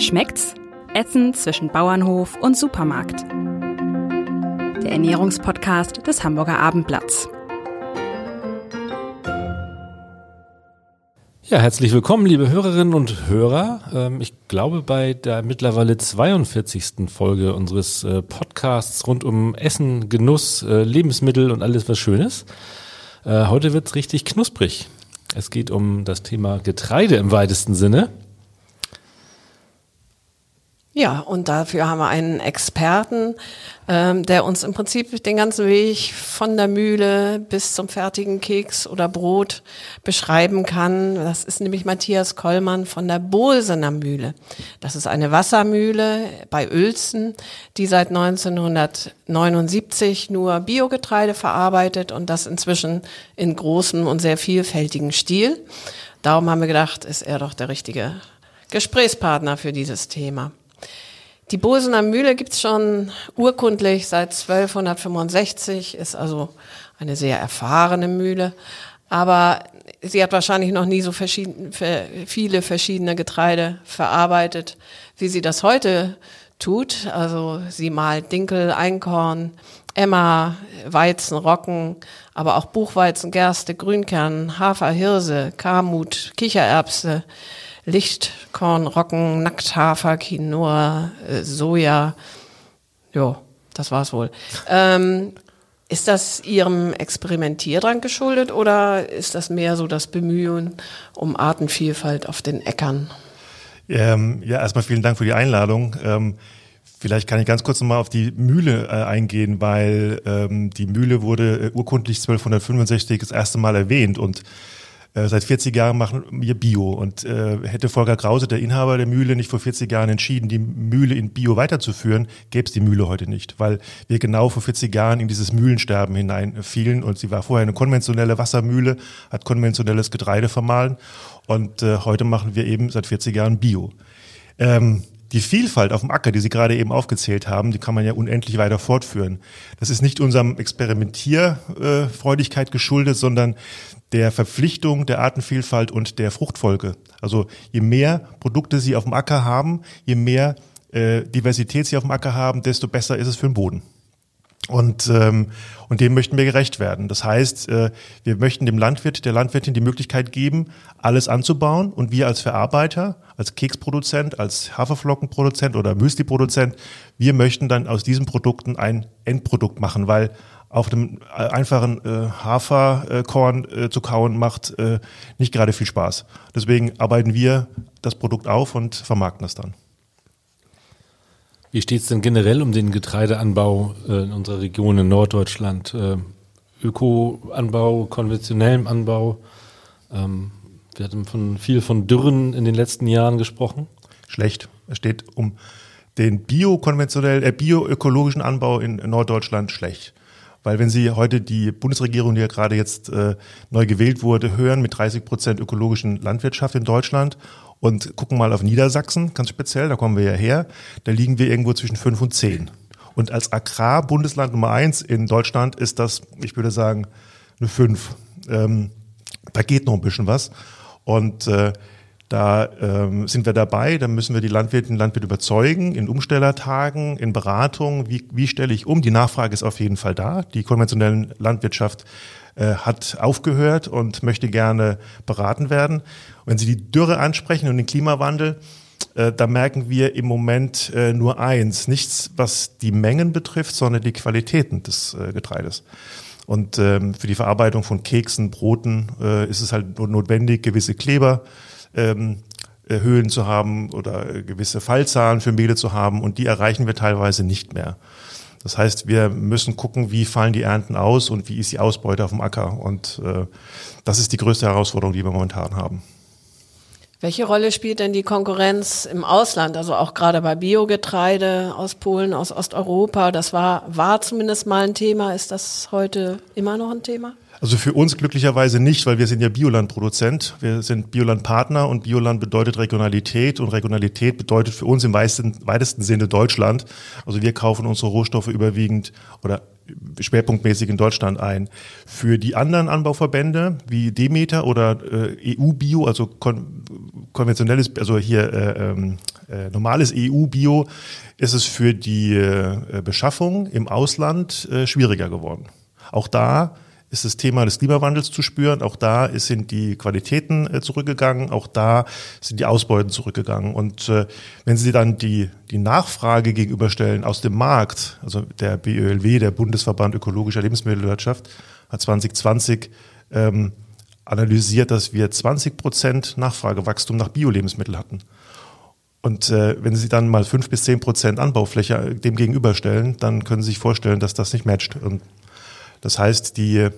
Schmeckt's? Essen zwischen Bauernhof und Supermarkt. Der Ernährungspodcast des Hamburger Abendblatts. Ja, herzlich willkommen, liebe Hörerinnen und Hörer. Ähm, ich glaube, bei der mittlerweile 42. Folge unseres äh, Podcasts rund um Essen, Genuss, äh, Lebensmittel und alles was Schönes. Äh, heute wird's richtig knusprig. Es geht um das Thema Getreide im weitesten Sinne. Ja, und dafür haben wir einen Experten, ähm, der uns im Prinzip den ganzen Weg von der Mühle bis zum fertigen Keks oder Brot beschreiben kann. Das ist nämlich Matthias Kollmann von der Bosener Mühle. Das ist eine Wassermühle bei Uelzen, die seit 1979 nur Biogetreide verarbeitet und das inzwischen in großem und sehr vielfältigen Stil. Darum haben wir gedacht, ist er doch der richtige Gesprächspartner für dieses Thema. Die Bosener Mühle gibt's schon urkundlich seit 1265, ist also eine sehr erfahrene Mühle. Aber sie hat wahrscheinlich noch nie so verschieden, viele verschiedene Getreide verarbeitet, wie sie das heute tut. Also sie malt Dinkel, Einkorn, Emma, Weizen, Rocken, aber auch Buchweizen, Gerste, Grünkern, Hafer, Hirse, Kamut, Kichererbse, Lichtkorn, Rocken, Nackthafer, Quinoa, äh, Soja. Jo, das war's wohl. Ähm, ist das Ihrem Experimentierdrang geschuldet oder ist das mehr so das Bemühen um Artenvielfalt auf den Äckern? Ähm, ja, erstmal vielen Dank für die Einladung. Ähm, vielleicht kann ich ganz kurz nochmal auf die Mühle äh, eingehen, weil ähm, die Mühle wurde äh, urkundlich 1265 das erste Mal erwähnt und äh, seit 40 Jahren machen wir Bio. Und äh, hätte Volker Krause, der Inhaber der Mühle, nicht vor 40 Jahren entschieden, die Mühle in Bio weiterzuführen, gäbe es die Mühle heute nicht, weil wir genau vor 40 Jahren in dieses Mühlensterben hineinfielen. Und sie war vorher eine konventionelle Wassermühle, hat konventionelles Getreide vermahlen. Und äh, heute machen wir eben seit 40 Jahren Bio. Ähm, die Vielfalt auf dem Acker, die Sie gerade eben aufgezählt haben, die kann man ja unendlich weiter fortführen. Das ist nicht unserem Experimentierfreudigkeit geschuldet, sondern der Verpflichtung der Artenvielfalt und der Fruchtfolge. Also je mehr Produkte Sie auf dem Acker haben, je mehr äh, Diversität Sie auf dem Acker haben, desto besser ist es für den Boden. Und, ähm, und dem möchten wir gerecht werden. Das heißt, äh, wir möchten dem Landwirt, der Landwirtin die Möglichkeit geben, alles anzubauen. Und wir als Verarbeiter, als Keksproduzent, als Haferflockenproduzent oder Müsliproduzent, wir möchten dann aus diesen Produkten ein Endprodukt machen, weil auf dem äh, einfachen äh, Haferkorn äh, zu kauen macht äh, nicht gerade viel Spaß. Deswegen arbeiten wir das Produkt auf und vermarkten es dann. Wie steht es denn generell um den Getreideanbau äh, in unserer Region in Norddeutschland? Äh, Ökoanbau, konventionellem Anbau? Ähm, wir hatten von, viel von Dürren in den letzten Jahren gesprochen. Schlecht. Es steht um den biokonventionell, äh, bioökologischen Anbau in Norddeutschland schlecht. Weil wenn Sie heute die Bundesregierung, die ja gerade jetzt äh, neu gewählt wurde, hören mit 30 Prozent ökologischen Landwirtschaft in Deutschland und gucken mal auf Niedersachsen, ganz speziell, da kommen wir ja her, da liegen wir irgendwo zwischen fünf und zehn. Und als Agrarbundesland Nummer eins in Deutschland ist das, ich würde sagen, eine fünf. Ähm, da geht noch ein bisschen was. Und äh, da ähm, sind wir dabei, da müssen wir die Landwirtinnen und Landwirte überzeugen, in Umstellertagen, in Beratungen, wie, wie stelle ich um. Die Nachfrage ist auf jeden Fall da. Die konventionelle Landwirtschaft äh, hat aufgehört und möchte gerne beraten werden. wenn Sie die Dürre ansprechen und den Klimawandel, äh, da merken wir im Moment äh, nur eins, nichts, was die Mengen betrifft, sondern die Qualitäten des äh, Getreides. Und ähm, für die Verarbeitung von Keksen, Broten äh, ist es halt notwendig, gewisse Kleber ähm, äh, Höhen zu haben oder gewisse Fallzahlen für Mehle zu haben und die erreichen wir teilweise nicht mehr. Das heißt, wir müssen gucken, wie fallen die Ernten aus und wie ist die Ausbeute auf dem Acker. Und äh, das ist die größte Herausforderung, die wir momentan haben. Welche Rolle spielt denn die Konkurrenz im Ausland? Also auch gerade bei Biogetreide aus Polen, aus Osteuropa. Das war, war zumindest mal ein Thema. Ist das heute immer noch ein Thema? Also für uns glücklicherweise nicht, weil wir sind ja Bioland-Produzent. Wir sind Bioland-Partner und Bioland bedeutet Regionalität und Regionalität bedeutet für uns im weitesten, weitesten Sinne Deutschland. Also wir kaufen unsere Rohstoffe überwiegend oder schwerpunktmäßig in Deutschland ein. Für die anderen Anbauverbände wie Demeter oder äh, EU-Bio, also kon konventionelles, also hier äh, ähm, äh, normales EU-Bio, ist es für die äh, Beschaffung im Ausland äh, schwieriger geworden. Auch da ist das Thema des Klimawandels zu spüren. Auch da sind die Qualitäten äh, zurückgegangen. Auch da sind die Ausbeuten zurückgegangen. Und äh, wenn Sie dann die, die Nachfrage gegenüberstellen aus dem Markt, also der BÖLW, der Bundesverband Ökologischer Lebensmittelwirtschaft, hat 2020 ähm, analysiert, dass wir 20 Prozent Nachfragewachstum nach Bio-Lebensmitteln hatten. Und äh, wenn Sie dann mal fünf bis zehn Prozent Anbaufläche dem gegenüberstellen, dann können Sie sich vorstellen, dass das nicht matcht. Und das heißt, die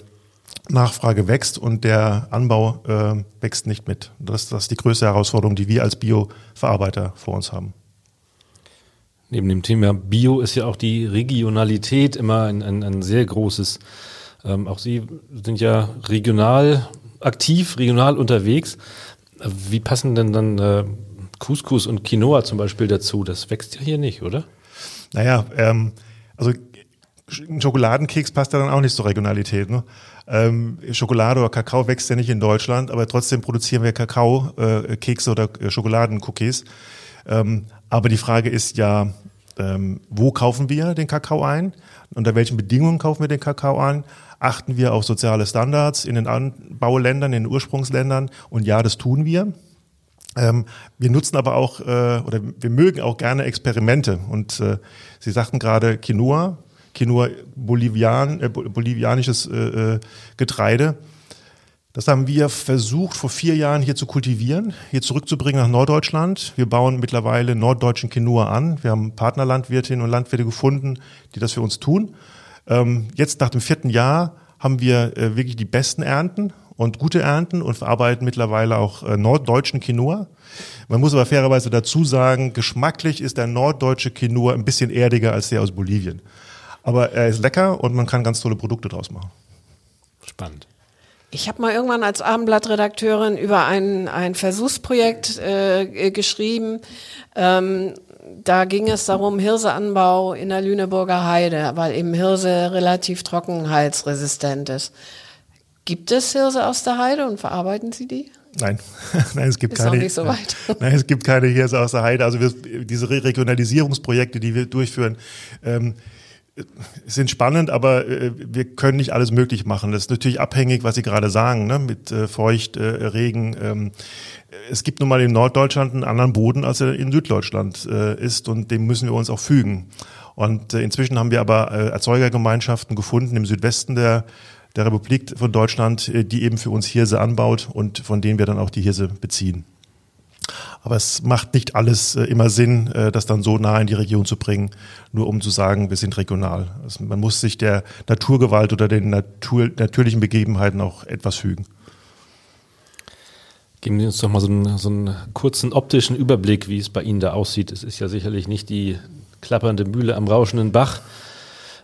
Nachfrage wächst und der Anbau äh, wächst nicht mit. Das, das ist die größte Herausforderung, die wir als Bioverarbeiter vor uns haben. Neben dem Thema Bio ist ja auch die Regionalität immer ein, ein, ein sehr großes. Ähm, auch Sie sind ja regional aktiv, regional unterwegs. Wie passen denn dann äh, Couscous und Quinoa zum Beispiel dazu? Das wächst ja hier nicht, oder? Naja, ähm, also ein Schokoladenkeks passt ja dann auch nicht zur Regionalität. Ne? Ähm, Schokolade oder Kakao wächst ja nicht in Deutschland, aber trotzdem produzieren wir Kakao, äh, oder äh, Schokoladencookies. Ähm, aber die Frage ist ja, ähm, wo kaufen wir den Kakao ein? Unter welchen Bedingungen kaufen wir den Kakao ein? Achten wir auf soziale Standards in den Anbauländern, in den Ursprungsländern? Und ja, das tun wir. Ähm, wir nutzen aber auch, äh, oder wir mögen auch gerne Experimente. Und äh, Sie sagten gerade Quinoa, Quinoa Bolivian, äh, bolivianisches äh, äh, Getreide. Das haben wir versucht, vor vier Jahren hier zu kultivieren, hier zurückzubringen nach Norddeutschland. Wir bauen mittlerweile norddeutschen Quinoa an. Wir haben Partnerlandwirtinnen und Landwirte gefunden, die das für uns tun. Ähm, jetzt nach dem vierten Jahr haben wir äh, wirklich die besten Ernten und gute Ernten und verarbeiten mittlerweile auch äh, norddeutschen Quinoa. Man muss aber fairerweise dazu sagen, geschmacklich ist der norddeutsche Quinoa ein bisschen erdiger als der aus Bolivien. Aber er ist lecker und man kann ganz tolle Produkte draus machen. Spannend. Ich habe mal irgendwann als Abendblattredakteurin über ein, ein Versuchsprojekt äh, geschrieben. Ähm, da ging es darum, Hirseanbau in der Lüneburger Heide, weil eben Hirse relativ trockenheitsresistent ist. Gibt es Hirse aus der Heide und verarbeiten Sie die? Nein, nein, es gibt Ist keine. noch nicht so weit. Nein, es gibt keine Hirse aus der Heide. Also wir, diese Regionalisierungsprojekte, die wir durchführen, ähm, sind spannend, aber äh, wir können nicht alles möglich machen. Das ist natürlich abhängig, was Sie gerade sagen, ne? mit äh, Feucht, äh, Regen. Ähm, es gibt nun mal in Norddeutschland einen anderen Boden, als er in Süddeutschland äh, ist und dem müssen wir uns auch fügen. Und äh, inzwischen haben wir aber äh, Erzeugergemeinschaften gefunden im Südwesten der der Republik von Deutschland, äh, die eben für uns Hirse anbaut und von denen wir dann auch die Hirse beziehen. Aber es macht nicht alles äh, immer Sinn, äh, das dann so nah in die Region zu bringen, nur um zu sagen, wir sind regional. Also man muss sich der Naturgewalt oder den Natur, natürlichen Begebenheiten auch etwas fügen. Geben Sie uns doch mal so einen, so einen kurzen optischen Überblick, wie es bei Ihnen da aussieht. Es ist ja sicherlich nicht die klappernde Mühle am rauschenden Bach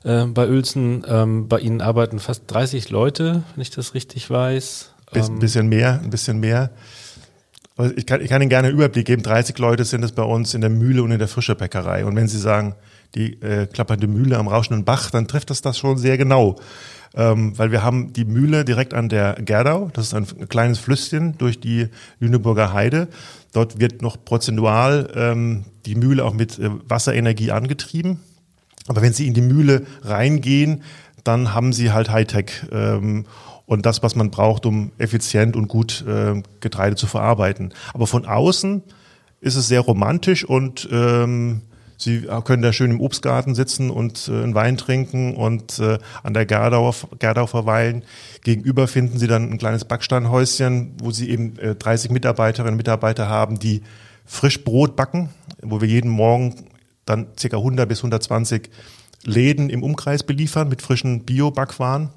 äh, bei Uelzen. Ähm, bei Ihnen arbeiten fast 30 Leute, wenn ich das richtig weiß. Ein ähm, bisschen mehr, ein bisschen mehr. Ich kann, ich kann Ihnen gerne einen Überblick geben. 30 Leute sind es bei uns in der Mühle und in der Frischerbäckerei. Und wenn Sie sagen, die äh, klappernde Mühle am rauschenden Bach, dann trifft das das schon sehr genau. Ähm, weil wir haben die Mühle direkt an der Gerdau. Das ist ein kleines Flüsschen durch die Lüneburger Heide. Dort wird noch prozentual ähm, die Mühle auch mit äh, Wasserenergie angetrieben. Aber wenn Sie in die Mühle reingehen, dann haben Sie halt Hightech. Ähm, und das, was man braucht, um effizient und gut äh, Getreide zu verarbeiten. Aber von außen ist es sehr romantisch und ähm, Sie können da schön im Obstgarten sitzen und äh, einen Wein trinken und äh, an der Gerdau, Gerdau verweilen. Gegenüber finden Sie dann ein kleines Backsteinhäuschen, wo Sie eben äh, 30 Mitarbeiterinnen und Mitarbeiter haben, die frisch Brot backen, wo wir jeden Morgen dann ca. 100 bis 120 Läden im Umkreis beliefern mit frischen Bio-Backwaren.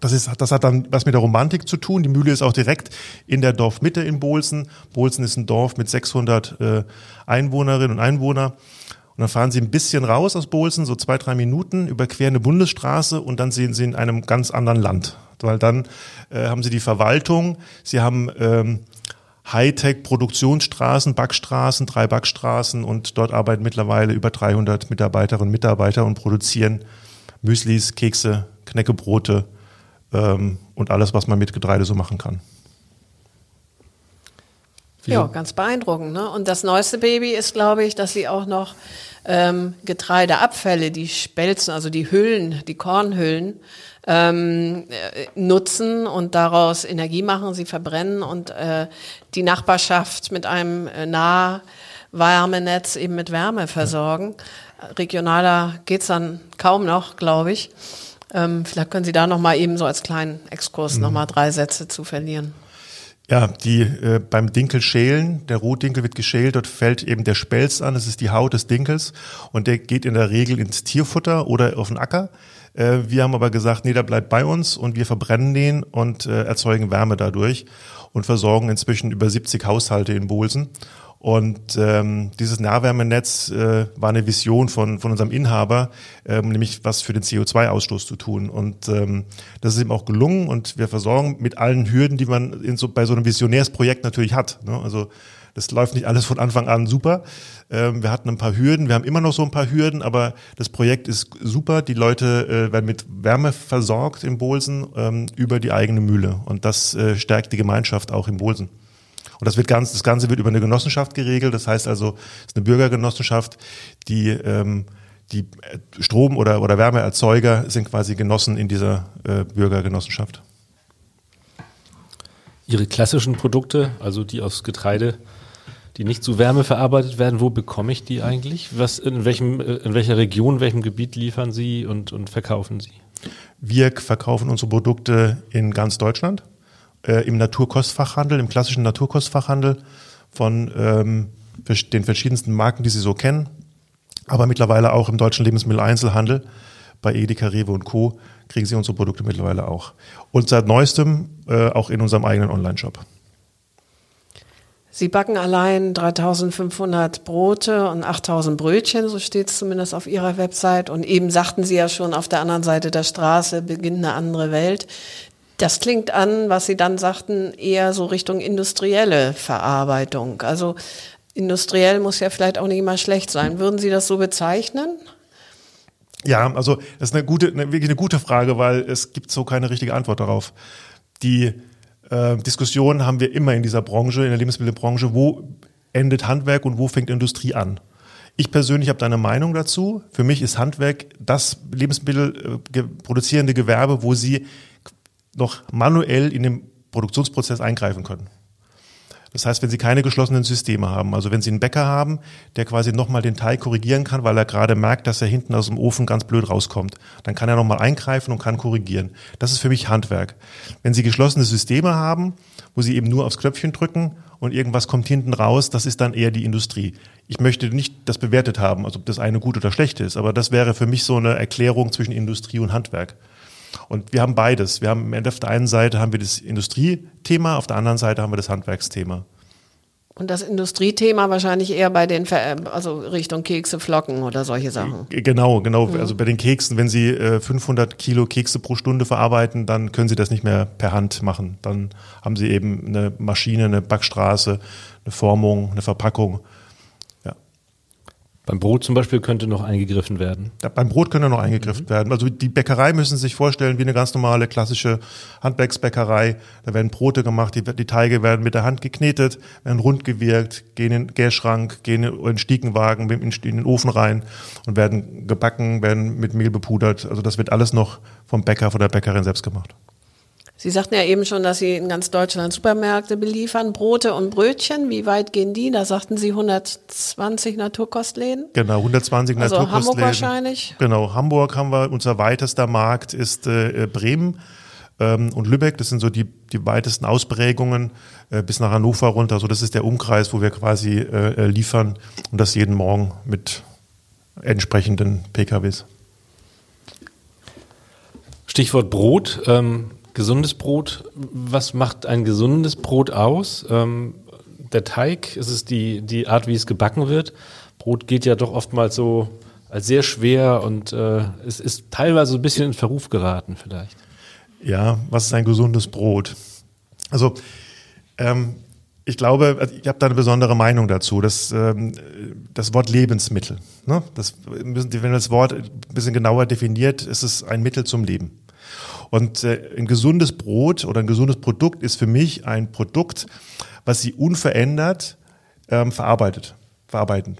Das, ist, das hat dann was mit der Romantik zu tun. Die Mühle ist auch direkt in der Dorfmitte in Bolzen. Bolzen ist ein Dorf mit 600 äh, Einwohnerinnen und Einwohnern. Und dann fahren Sie ein bisschen raus aus Bolzen, so zwei, drei Minuten, überqueren eine Bundesstraße und dann sehen Sie in einem ganz anderen Land. Weil dann äh, haben Sie die Verwaltung, Sie haben ähm, Hightech-Produktionsstraßen, Backstraßen, drei Backstraßen und dort arbeiten mittlerweile über 300 Mitarbeiterinnen und Mitarbeiter und produzieren Müslis, Kekse, Knäckebrote, ähm, und alles, was man mit Getreide so machen kann. Ja, ganz beeindruckend. Ne? Und das neueste Baby ist, glaube ich, dass sie auch noch ähm, Getreideabfälle, die Spelzen, also die Hüllen, die Kornhüllen, ähm, äh, nutzen und daraus Energie machen, sie verbrennen und äh, die Nachbarschaft mit einem äh, Nahwärmenetz eben mit Wärme versorgen. Regionaler geht's dann kaum noch, glaube ich. Ähm, vielleicht können Sie da nochmal eben so als kleinen Exkurs mhm. nochmal drei Sätze zu verlieren. Ja, die äh, beim Dinkel schälen, der Rotdinkel wird geschält, dort fällt eben der Spelz an, das ist die Haut des Dinkels und der geht in der Regel ins Tierfutter oder auf den Acker. Äh, wir haben aber gesagt, nee, der bleibt bei uns und wir verbrennen den und äh, erzeugen Wärme dadurch und versorgen inzwischen über 70 Haushalte in Bolsen. Und ähm, dieses Nahwärmenetz äh, war eine Vision von, von unserem Inhaber, ähm, nämlich was für den CO2-Ausstoß zu tun. Und ähm, das ist ihm auch gelungen und wir versorgen mit allen Hürden, die man in so, bei so einem Visionärsprojekt natürlich hat. Ne? Also das läuft nicht alles von Anfang an super. Ähm, wir hatten ein paar Hürden, wir haben immer noch so ein paar Hürden, aber das Projekt ist super. Die Leute äh, werden mit Wärme versorgt im Bolsen ähm, über die eigene Mühle. Und das äh, stärkt die Gemeinschaft auch im Bolsen. Und das wird ganz, das Ganze wird über eine Genossenschaft geregelt. Das heißt also, es ist eine Bürgergenossenschaft, die ähm, die Strom- oder, oder Wärmeerzeuger sind quasi Genossen in dieser äh, Bürgergenossenschaft. Ihre klassischen Produkte, also die aus Getreide, die nicht zu Wärme verarbeitet werden, wo bekomme ich die eigentlich? Was, in, welchem, äh, in welcher Region, welchem Gebiet liefern Sie und, und verkaufen Sie? Wir verkaufen unsere Produkte in ganz Deutschland äh, im Naturkostfachhandel, im klassischen Naturkostfachhandel von ähm, den verschiedensten Marken, die Sie so kennen, aber mittlerweile auch im deutschen Lebensmitteleinzelhandel. Bei Edeka, Rewe und Co. kriegen Sie unsere Produkte mittlerweile auch. Und seit neuestem äh, auch in unserem eigenen Online-Shop. Sie backen allein 3500 Brote und 8000 Brötchen, so steht es zumindest auf Ihrer Website. Und eben sagten Sie ja schon, auf der anderen Seite der Straße beginnt eine andere Welt. Das klingt an, was Sie dann sagten, eher so Richtung industrielle Verarbeitung. Also industriell muss ja vielleicht auch nicht immer schlecht sein. Würden Sie das so bezeichnen? Ja, also das ist eine gute, eine, wirklich eine gute Frage, weil es gibt so keine richtige Antwort darauf. Die äh, Diskussion haben wir immer in dieser Branche, in der Lebensmittelbranche, wo endet Handwerk und wo fängt Industrie an? Ich persönlich habe da eine Meinung dazu. Für mich ist Handwerk das Lebensmittel äh, Gewerbe, wo sie noch manuell in den Produktionsprozess eingreifen können. Das heißt, wenn Sie keine geschlossenen Systeme haben, also wenn Sie einen Bäcker haben, der quasi nochmal den Teig korrigieren kann, weil er gerade merkt, dass er hinten aus dem Ofen ganz blöd rauskommt, dann kann er nochmal eingreifen und kann korrigieren. Das ist für mich Handwerk. Wenn Sie geschlossene Systeme haben, wo Sie eben nur aufs Knöpfchen drücken und irgendwas kommt hinten raus, das ist dann eher die Industrie. Ich möchte nicht das bewertet haben, also ob das eine gut oder schlecht ist, aber das wäre für mich so eine Erklärung zwischen Industrie und Handwerk. Und wir haben beides. Wir haben auf der einen Seite haben wir das Industriethema, auf der anderen Seite haben wir das Handwerksthema. Und das Industriethema wahrscheinlich eher bei den, also Richtung Kekse, Flocken oder solche Sachen. Genau, genau. Mhm. Also bei den Keksen, wenn Sie 500 äh, Kilo Kekse pro Stunde verarbeiten, dann können Sie das nicht mehr per Hand machen. Dann haben Sie eben eine Maschine, eine Backstraße, eine Formung, eine Verpackung. Beim Brot zum Beispiel könnte noch eingegriffen werden. Ja, beim Brot könnte noch eingegriffen mhm. werden. Also die Bäckerei müssen Sie sich vorstellen wie eine ganz normale klassische Handwerksbäckerei. Da werden Brote gemacht, die, die Teige werden mit der Hand geknetet, werden rund gewirkt, gehen in den Gärschrank, gehen in den Stiegenwagen, in, in den Ofen rein und werden gebacken, werden mit Mehl bepudert. Also das wird alles noch vom Bäcker, von der Bäckerin selbst gemacht. Sie sagten ja eben schon, dass Sie in ganz Deutschland Supermärkte beliefern, Brote und Brötchen. Wie weit gehen die? Da sagten Sie 120 Naturkostläden. Genau, 120 also Naturkostläden. Hamburg wahrscheinlich. Genau, Hamburg haben wir, unser weitester Markt ist äh, Bremen ähm, und Lübeck. Das sind so die, die weitesten Ausprägungen äh, bis nach Hannover runter. Also das ist der Umkreis, wo wir quasi äh, liefern und das jeden Morgen mit entsprechenden PKWs. Stichwort Brot. Ähm Gesundes Brot, was macht ein gesundes Brot aus? Ähm, der Teig, ist es die, die Art, wie es gebacken wird. Brot geht ja doch oftmals so als sehr schwer und äh, es ist teilweise ein bisschen in Verruf geraten vielleicht. Ja, was ist ein gesundes Brot? Also ähm, ich glaube, also ich habe da eine besondere Meinung dazu. Das, ähm, das Wort Lebensmittel. Ne? Das, wenn man das Wort ein bisschen genauer definiert, ist es ein Mittel zum Leben. Und äh, ein gesundes Brot oder ein gesundes Produkt ist für mich ein Produkt, was sie unverändert ähm, verarbeitet, verarbeiten.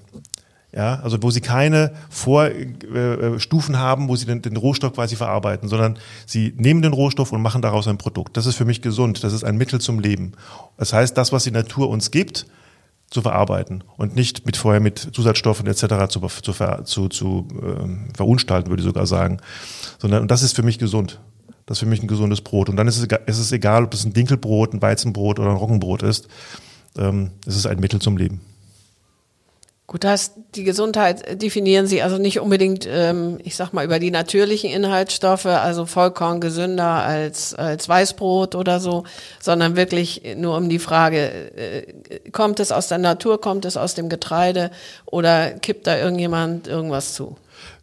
Ja, also wo sie keine Vorstufen äh, haben, wo sie den, den Rohstoff quasi verarbeiten, sondern sie nehmen den Rohstoff und machen daraus ein Produkt. Das ist für mich gesund. Das ist ein Mittel zum Leben. Das heißt, das, was die Natur uns gibt, zu verarbeiten und nicht mit vorher mit Zusatzstoffen etc. zu, zu, zu, zu ähm, verunstalten, würde ich sogar sagen. Sondern und das ist für mich gesund. Das ist für mich ein gesundes Brot. Und dann ist es, ist es egal, ob es ein Dinkelbrot, ein Weizenbrot oder ein Roggenbrot ist. Ähm, es ist ein Mittel zum Leben. Gut, das die Gesundheit definieren Sie also nicht unbedingt, ähm, ich sag mal, über die natürlichen Inhaltsstoffe, also Vollkorn gesünder als, als Weißbrot oder so, sondern wirklich nur um die Frage, äh, kommt es aus der Natur, kommt es aus dem Getreide oder kippt da irgendjemand irgendwas zu?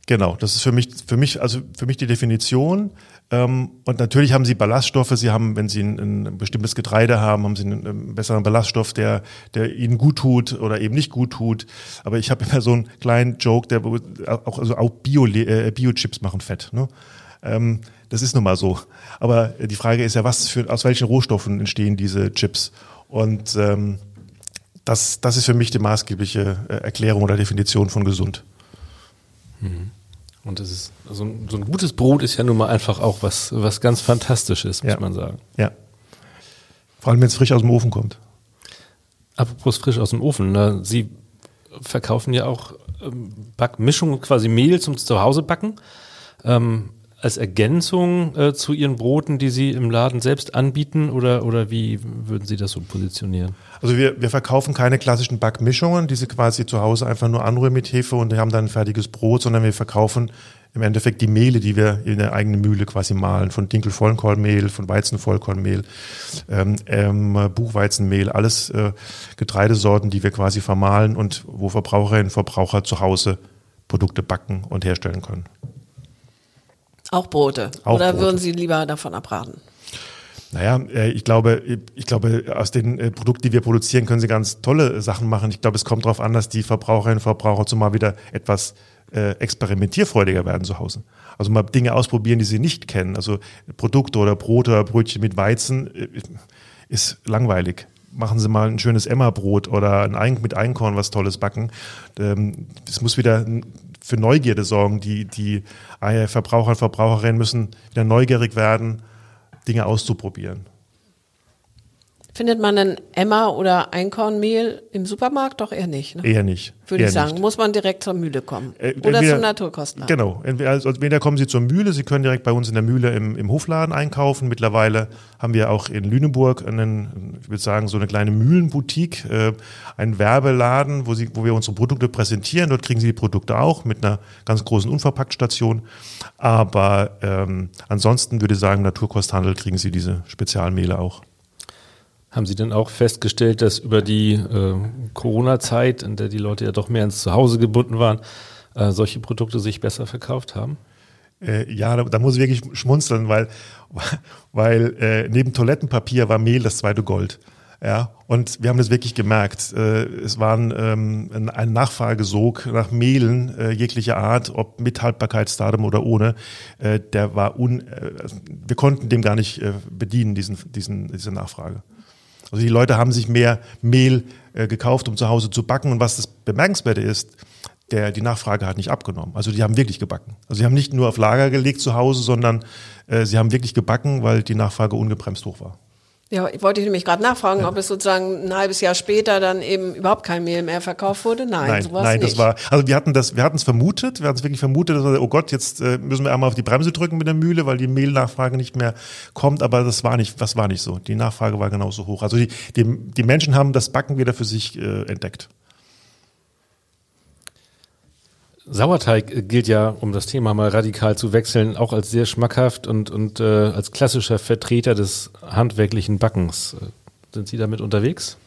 Genau, das ist für mich, für mich, also für mich die Definition. Ähm, und natürlich haben sie Ballaststoffe. Sie haben, wenn sie ein, ein bestimmtes Getreide haben, haben sie einen, einen, besseren Ballaststoff, der, der ihnen gut tut oder eben nicht gut tut. Aber ich habe immer so einen kleinen Joke, der auch, also auch Bio, äh, Bio-Chips machen Fett. Ne? Ähm, das ist nun mal so. Aber die Frage ist ja, was für, aus welchen Rohstoffen entstehen diese Chips? Und ähm, das, das ist für mich die maßgebliche äh, Erklärung oder Definition von gesund. Mhm. Und das ist, so ein, so ein gutes Brot ist ja nun mal einfach auch was, was ganz Fantastisches, muss ja. man sagen. Ja. Vor allem, wenn es frisch aus dem Ofen kommt. Apropos frisch aus dem Ofen, ne? Sie verkaufen ja auch ähm, Backmischungen, quasi Mehl zum Zuhause backen. Ähm, als Ergänzung äh, zu Ihren Broten, die Sie im Laden selbst anbieten oder, oder wie würden Sie das so positionieren? Also wir, wir verkaufen keine klassischen Backmischungen, die Sie quasi zu Hause einfach nur anrühren mit Hefe und haben dann ein fertiges Brot, sondern wir verkaufen im Endeffekt die Mehle, die wir in der eigenen Mühle quasi mahlen, von Dinkelvollkornmehl, von Weizenvollkornmehl, ähm, ähm, Buchweizenmehl, alles äh, Getreidesorten, die wir quasi vermahlen und wo Verbraucherinnen und Verbraucher zu Hause Produkte backen und herstellen können. Auch Brote. Auch Oder Brote. würden Sie lieber davon abraten? Naja, äh, ich glaube, ich glaube, aus den äh, Produkten, die wir produzieren, können Sie ganz tolle Sachen machen. Ich glaube, es kommt darauf an, dass die Verbraucherinnen und Verbraucher zumal wieder etwas äh, experimentierfreudiger werden zu Hause. Also mal Dinge ausprobieren, die sie nicht kennen. Also Produkte oder Brote oder Brötchen mit Weizen äh, ist langweilig. Machen Sie mal ein schönes Emma-Brot oder ein Ein mit Einkorn was Tolles backen. Ähm, Das muss wieder für Neugierde sorgen. Die, die Verbraucher und Verbraucherinnen müssen wieder neugierig werden, Dinge auszuprobieren. Findet man ein Emma oder Einkornmehl im Supermarkt? Doch eher nicht. Ne? Eher nicht. Würde Eher ich sagen. nicht. Muss man direkt zur Mühle kommen. Äh, oder entweder- zum Naturkostenladen. Genau. Entweder, also entweder kommen Sie zur Mühle, Sie können direkt bei uns in der Mühle im, im Hofladen einkaufen. Mittlerweile haben wir auch in Lüneburg einen, ich würde sagen, so eine kleine Mühlenboutique, äh, einen Werbeladen, wo, Sie, wo wir unsere Produkte präsentieren. Dort kriegen Sie die Produkte auch mit einer ganz großen Unverpachtstation. Aber ähm, ansonsten würde ich sagen, Naturkosthandel kriegen Sie diese Spezialmehle auch. Haben Sie denn auch festgestellt, dass über die äh, Corona-Zeit, in der die Leute ja doch mehr ins Zuhause gebunden waren, äh, solche Produkte sich besser verkauft haben? Äh, ja, da, da muss ich wirklich schmunzeln, weil, weil äh, neben Toilettenpapier war Mehl das zweite Gold. Ja, und wir haben das wirklich gemerkt. Äh, es war ein, ähm, ein- Nachfragesog nach Mehlen äh, jeglicher Art, ob mit Haltbarkeitsdatum oder ohne. Der war un, wir konnten dem gar nicht bedienen, diesen, diesen, diese Nachfrage. Also die Leute haben sich mehr Mehl äh, gekauft, um zu Hause zu backen. Und was das Bemerkenswerte ist, der, die Nachfrage hat nicht abgenommen. Also die haben wirklich gebacken. Also sie haben nicht nur auf Lager gelegt zu Hause, sondern äh, sie haben wirklich gebacken, weil die Nachfrage ungebremst hoch war. Ja, ich wollte nämlich gerade nachfragen, ob es sozusagen ein halbes Jahr später dann eben überhaupt kein Mehl mehr verkauft wurde. Nein, Nein, sowas nein, nicht. das war, also wir hatten das, wir hatten es vermutet, wir hatten es wirklich vermutet, dass wir, oh Gott, jetzt äh, müssen wir einmal auf die Bremse drücken mit der Mühle, weil die Mehlnachfrage nicht mehr kommt, aber das war nicht, das war nicht so. Die Nachfrage war genauso hoch. Also die, die, die Menschen haben das Backen wieder für sich äh, entdeckt. Sauerteig gilt ja, um das Thema mal radikal zu wechseln, auch als sehr schmackhaft und, und äh, als klassischer Vertreter des handwerklichen Backens. Äh, Sind Sie damit unterwegs?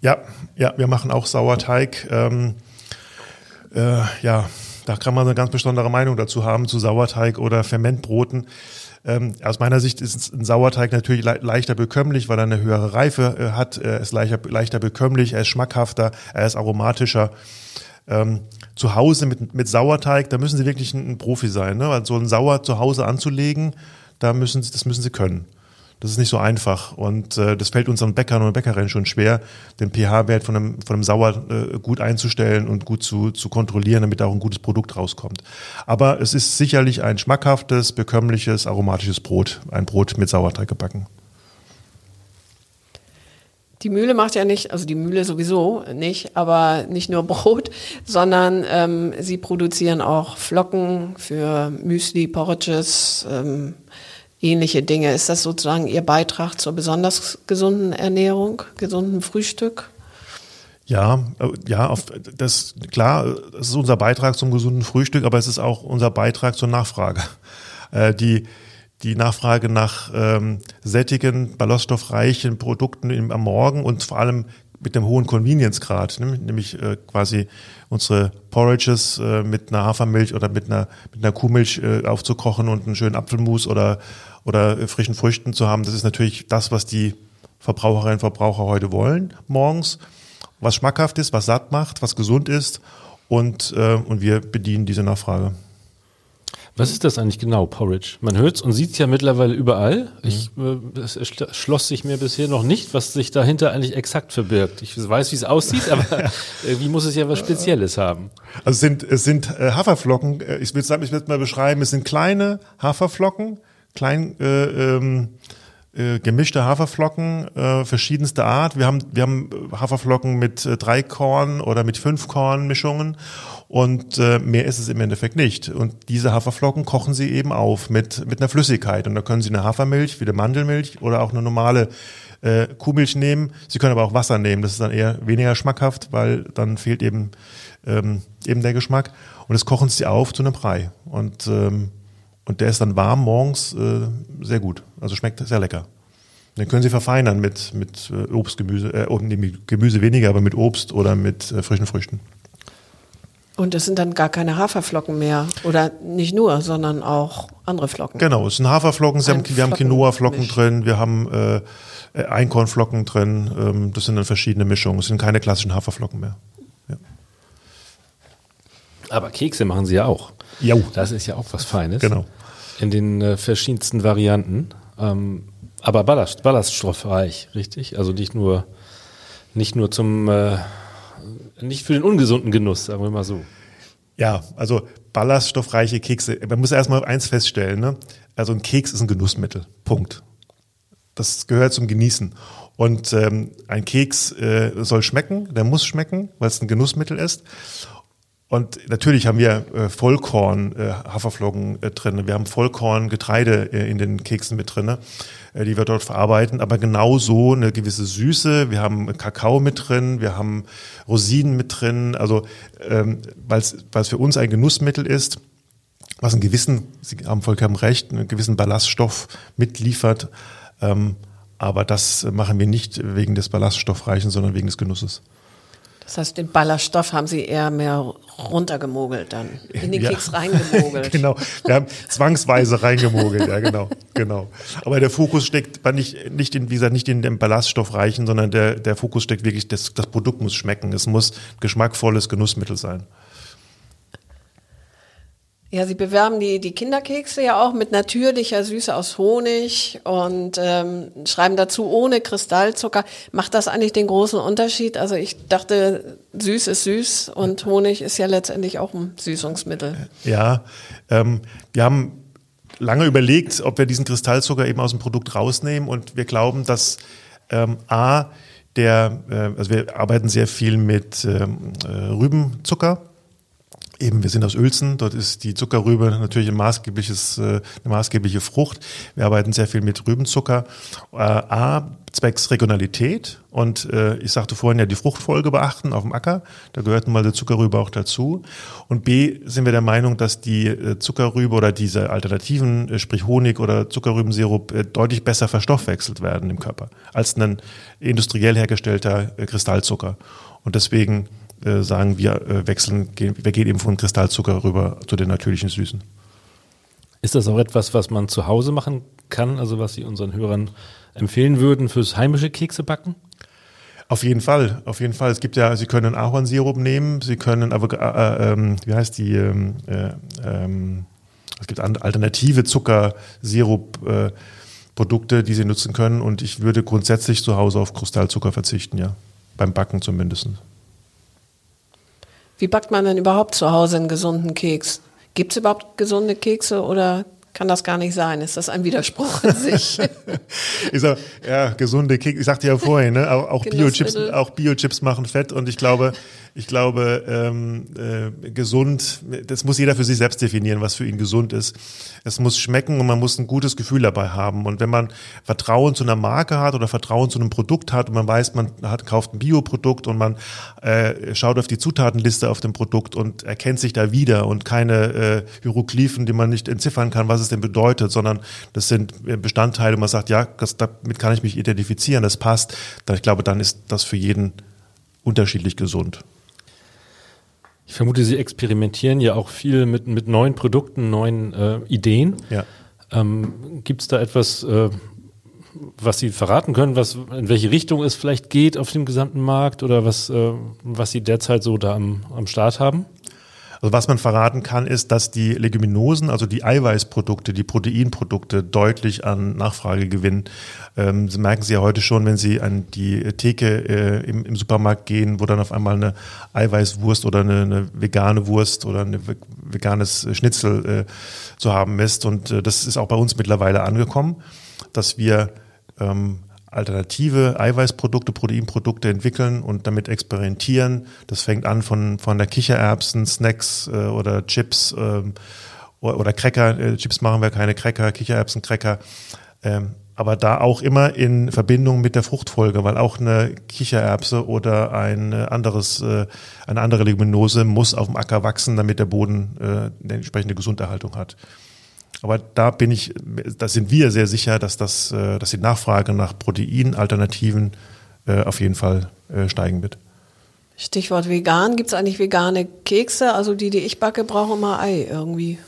Ja, ja, wir machen auch Sauerteig. Ähm, äh, ja, da kann man eine ganz besondere Meinung dazu haben, zu Sauerteig oder Fermentbroten. Ähm, aus meiner Sicht ist ein Sauerteig natürlich le leichter bekömmlich, weil er eine höhere Reife äh, hat. Er ist leichter, leichter bekömmlich, er ist schmackhafter, er ist aromatischer. Ähm, zu Hause mit, mit Sauerteig, da müssen Sie wirklich ein, ein Profi sein. Ne? Weil so ein Sauer zu Hause anzulegen, da müssen Sie, das müssen Sie können. Das ist nicht so einfach und äh, das fällt unseren Bäckern und Bäckerinnen schon schwer, den pH-Wert von einem, von einem Sauer äh, gut einzustellen und gut zu, zu kontrollieren, damit auch ein gutes Produkt rauskommt. Aber es ist sicherlich ein schmackhaftes, bekömmliches, aromatisches Brot, ein Brot mit Sauerteig gebacken. Die Mühle macht ja nicht, also die Mühle sowieso nicht, aber nicht nur Brot, sondern ähm, sie produzieren auch Flocken für Müsli, Porridges, ähm, ähnliche Dinge. Ist das sozusagen Ihr Beitrag zur besonders gesunden Ernährung, gesunden Frühstück? Ja, äh, ja, auf, das klar, das ist unser Beitrag zum gesunden Frühstück, aber es ist auch unser Beitrag zur Nachfrage. Äh, die die Nachfrage nach ähm, sättigen, ballaststoffreichen Produkten im, am Morgen und vor allem mit dem hohen Convenience-Grad, ne? nämlich äh, quasi unsere Porridges äh, mit einer Hafermilch oder mit einer, mit einer Kuhmilch äh, aufzukochen und einen schönen Apfelmus oder, oder äh, frischen Früchten zu haben. Das ist natürlich das, was die Verbraucherinnen und Verbraucher heute wollen, morgens. Was schmackhaft ist, was satt macht, was gesund ist und, äh, und wir bedienen diese Nachfrage. Was ist das eigentlich genau, Porridge? Man hört es und sieht es ja mittlerweile überall. Ich, äh, es schloss sich mir bisher noch nicht, was sich dahinter eigentlich exakt verbirgt. Ich weiß, wie es aussieht, aber irgendwie muss es ja was Spezielles haben. Also es sind, es sind äh, Haferflocken, äh, ich will es mal beschreiben, es sind kleine Haferflocken, klein äh, ähm, äh, gemischte Haferflocken äh, verschiedenster Art. Wir haben, wir haben Haferflocken mit äh, drei Korn oder mit fünf Korn Mischungen und äh, mehr ist es im Endeffekt nicht. Und diese Haferflocken kochen Sie eben auf mit, mit einer Flüssigkeit. Und da können Sie eine Hafermilch, wie eine Mandelmilch oder auch eine normale äh, Kuhmilch nehmen. Sie können aber auch Wasser nehmen. Das ist dann eher weniger schmackhaft, weil dann fehlt eben, ähm, eben der Geschmack. Und das kochen Sie auf zu einem Brei. Und, ähm, und der ist dann warm morgens äh, sehr gut. Also schmeckt sehr lecker. Den können Sie verfeinern mit, mit äh, Obst, Gemüse, äh, Gemüse weniger, aber mit Obst oder mit äh, frischen Früchten. Und es sind dann gar keine Haferflocken mehr. Oder nicht nur, sondern auch andere Flocken. Genau, es sind Haferflocken, Sie haben, wir haben Quinoa-Flocken drin, wir haben äh, äh, Einkornflocken drin. Ähm, das sind dann verschiedene Mischungen. Es sind keine klassischen Haferflocken mehr. Ja. Aber Kekse machen Sie ja auch. Ja. Das ist ja auch was Feines. Genau. In den äh, verschiedensten Varianten. Ähm, aber Ballast, ballaststoffreich, richtig? Also nicht nur, nicht nur zum äh, nicht für den ungesunden Genuss, sagen wir mal so. Ja, also ballaststoffreiche Kekse. Man muss erstmal eins feststellen, ne? Also ein Keks ist ein Genussmittel. Punkt. Das gehört zum Genießen. Und ähm, ein Keks äh, soll schmecken, der muss schmecken, weil es ein Genussmittel ist. Und natürlich haben wir äh, Vollkorn äh, Haferflocken äh, drin. Wir haben Vollkorn Getreide in den Keksen mit drin, die wir dort verarbeiten. Aber genauso eine gewisse Süße. Wir haben Kakao mit drin. Wir haben Rosinen mit drin. Also ähm, weil es für uns ein Genussmittel ist, was einen gewissen, Sie haben vollkommen recht, einen gewissen Ballaststoff mitliefert. Ähm, aber das machen wir nicht wegen des Ballaststoffreichen, sondern wegen des Genusses. Das heißt, den Ballaststoff haben Sie eher mehr runtergemogelt dann, in den ja. Keks reingemogelt. genau, wir haben zwangsweise reingemogelt, ja genau, genau. Aber der Fokus steckt nicht, nicht in, wie gesagt, nicht in dem Ballaststoffreichen, sondern der, der Fokus steckt wirklich, das, das Produkt muss schmecken, es muss geschmackvolles Genussmittel sein. Ja, Sie bewerben die, die Kinderkekse ja auch mit natürlicher Süße aus Honig und ähm, schreiben dazu ohne Kristallzucker. Macht das eigentlich den großen Unterschied? Also ich dachte, süß ist süß und Honig ist ja letztendlich auch ein Süßungsmittel. Ja, ähm, wir haben lange überlegt, ob wir diesen Kristallzucker eben aus dem Produkt rausnehmen und wir glauben, dass ähm, A, der, äh, also wir arbeiten sehr viel mit ähm, äh, Rübenzucker Eben, wir sind aus Uelzen, dort ist die Zuckerrübe natürlich ein maßgebliches, äh, eine maßgebliche Frucht. Wir arbeiten sehr viel mit Rübenzucker. Äh, A, zwecks Regionalität und äh, ich sagte vorhin ja die Fruchtfolge beachten auf dem Acker, da gehört mal der Zuckerrübe auch dazu. Und B, sind wir der Meinung, dass die Zuckerrübe oder diese Alternativen, sprich Honig oder Zuckerrübensirup, deutlich besser verstoffwechselt werden im Körper als ein industriell hergestellter Kristallzucker. Und deswegen äh, sagen, wir äh, wechseln, gehen, wir gehen eben von Kristallzucker rüber zu den natürlichen Süßen. Ist das auch etwas, was man zu Hause machen kann, also was Sie unseren Hörern empfehlen würden fürs heimische Keksebacken? Auf jeden Fall, auf jeden Fall. Es gibt ja, Sie können Ahornsirup nehmen, Sie können aber, äh, äh, wie heißt die, ähm, äh, ähm, es gibt alternative Zuckersirup, äh, Produkte, die sie nutzen können. Und ich würde grundsätzlich zu Hause auf Kristallzucker verzichten, ja. Beim Backen zumindest. Wie backt man denn überhaupt zu Hause einen gesunden Keks? Gibt es überhaupt gesunde Kekse oder kann das gar nicht sein? Ist das ein Widerspruch in sich? ich sag, ja, gesunde Kekse. Ich sagte ja vorhin, ne? auch, auch Bio-Chips, auch Bio-Chips machen Fett und ich glaube, ich glaube, ähm, äh, gesund, das muss jeder für sich selbst definieren, was für ihn gesund ist. Es muss schmecken und man muss ein gutes Gefühl dabei haben. Und wenn man Vertrauen zu einer Marke hat oder Vertrauen zu einem Produkt hat und man weiß, man hat, kauft ein Bioprodukt und man äh, schaut auf die Zutatenliste auf dem Produkt und erkennt sich da wieder und keine äh, Hieroglyphen, die man nicht entziffern kann, was es denn bedeutet, sondern das sind Bestandteile, man sagt, ja, das, damit kann ich mich identifizieren, das passt. Ich glaube, dann ist das für jeden unterschiedlich gesund. Ich vermute, Sie experimentieren ja auch viel mit, mit neuen Produkten, neuen äh, Ideen. Ja. Ähm, Gibt es da etwas, äh, was Sie verraten können, was, in welche Richtung es vielleicht geht auf dem gesamten Markt oder was, äh, was Sie derzeit so da am, am Start haben? Also was man verraten kann, ist, dass die Leguminosen, also die Eiweißprodukte, die Proteinprodukte deutlich an Nachfrage gewinnen. Ähm, Sie merken Sie ja heute schon, wenn Sie an die Theke äh, im, im, Supermarkt gehen, wo dann auf einmal eine Eiweißwurst oder eine, eine vegane Wurst oder ein veganes Schnitzel äh, zu haben ist. Und äh, das ist auch bei uns mittlerweile angekommen, dass wir ähm, alternative Eiweißprodukte, Proteinprodukte entwickeln und damit experimentieren. Das fängt an von, von der Kichererbsen, Snacks äh, oder Chips ähm, oder, Cracker. Äh, Chips machen wir keine Cracker, Kichererbsen, Cracker. Ähm, aber da auch immer in Verbindung mit der Fruchtfolge, weil auch eine Kichererbse oder ein anderes, äh, eine andere Leguminose muss auf dem Acker wachsen, damit der Boden äh, eine entsprechende Gesunderhaltung hat. Aber da bin ich, da sind wir sehr sicher, dass das, äh, dass die Nachfrage nach Proteinalternativen äh, auf jeden Fall äh, steigen wird. Stichwort vegan. Gibt es eigentlich vegane Kekse? Also die, die ich backe, brauchen immer Ei irgendwie.